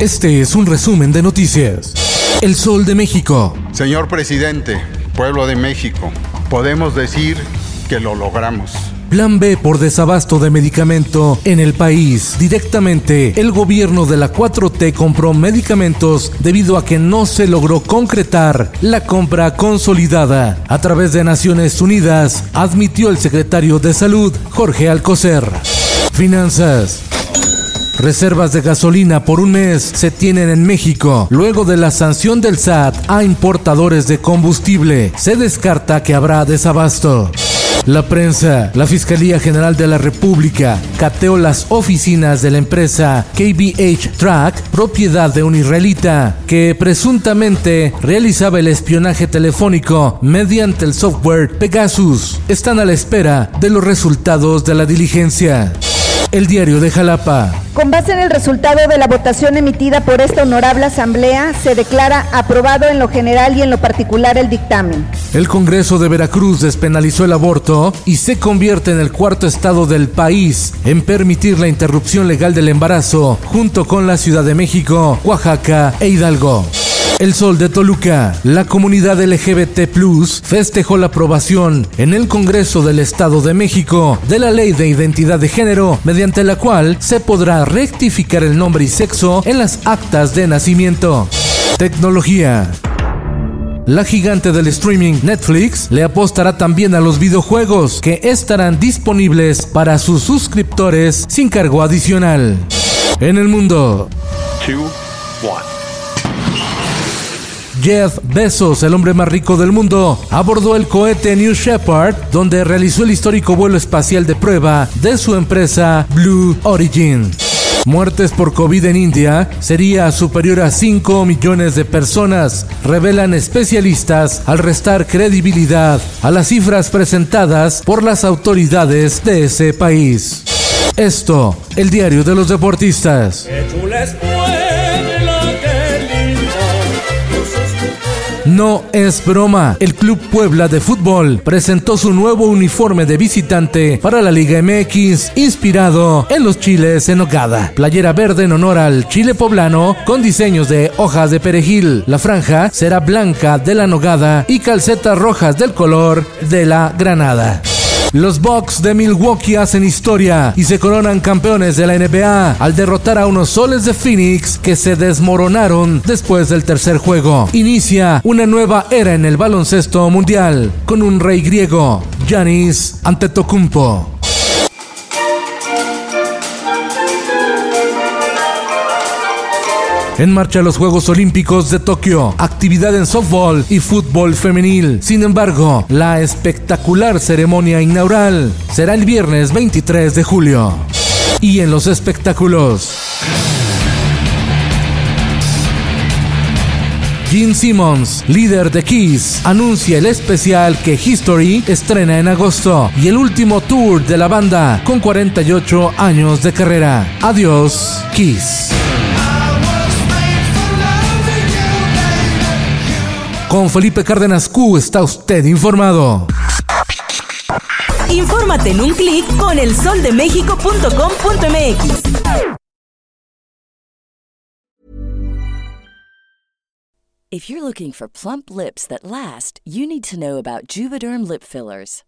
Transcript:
Este es un resumen de noticias. El Sol de México. Señor presidente, pueblo de México, podemos decir que lo logramos. Plan B por desabasto de medicamento en el país. Directamente, el gobierno de la 4T compró medicamentos debido a que no se logró concretar la compra consolidada. A través de Naciones Unidas, admitió el secretario de Salud, Jorge Alcocer. Finanzas. Reservas de gasolina por un mes se tienen en México. Luego de la sanción del SAT a importadores de combustible, se descarta que habrá desabasto. La prensa, la Fiscalía General de la República, cateó las oficinas de la empresa KBH Track, propiedad de un israelita, que presuntamente realizaba el espionaje telefónico mediante el software Pegasus. Están a la espera de los resultados de la diligencia. El diario de Jalapa. Con base en el resultado de la votación emitida por esta honorable asamblea, se declara aprobado en lo general y en lo particular el dictamen. El Congreso de Veracruz despenalizó el aborto y se convierte en el cuarto estado del país en permitir la interrupción legal del embarazo, junto con la Ciudad de México, Oaxaca e Hidalgo. El Sol de Toluca, la comunidad LGBT Plus festejó la aprobación en el Congreso del Estado de México de la Ley de Identidad de Género, mediante la cual se podrá rectificar el nombre y sexo en las actas de nacimiento. Tecnología. La gigante del streaming Netflix le apostará también a los videojuegos que estarán disponibles para sus suscriptores sin cargo adicional. En el mundo. Jeff Bezos, el hombre más rico del mundo, abordó el cohete New Shepard, donde realizó el histórico vuelo espacial de prueba de su empresa Blue Origin. Muertes por COVID en India sería superior a 5 millones de personas, revelan especialistas al restar credibilidad a las cifras presentadas por las autoridades de ese país. Esto, el diario de los deportistas. No es broma. El Club Puebla de Fútbol presentó su nuevo uniforme de visitante para la Liga MX, inspirado en los chiles en nogada. Playera verde en honor al chile poblano con diseños de hojas de perejil. La franja será blanca de la nogada y calcetas rojas del color de la granada. Los Bucks de Milwaukee hacen historia y se coronan campeones de la NBA al derrotar a unos soles de Phoenix que se desmoronaron después del tercer juego. Inicia una nueva era en el baloncesto mundial con un rey griego, Giannis Antetokounmpo. En marcha los Juegos Olímpicos de Tokio, actividad en softball y fútbol femenil. Sin embargo, la espectacular ceremonia inaugural será el viernes 23 de julio. Y en los espectáculos. Gene Simmons, líder de Kiss, anuncia el especial que History estrena en agosto y el último tour de la banda con 48 años de carrera. Adiós, Kiss. Con Felipe Cárdenas Q está usted informado. Infórmate en un clic con elsoldemexico.com.mx. If you're looking for plump lips that last, you need to know about Juvederm lip fillers.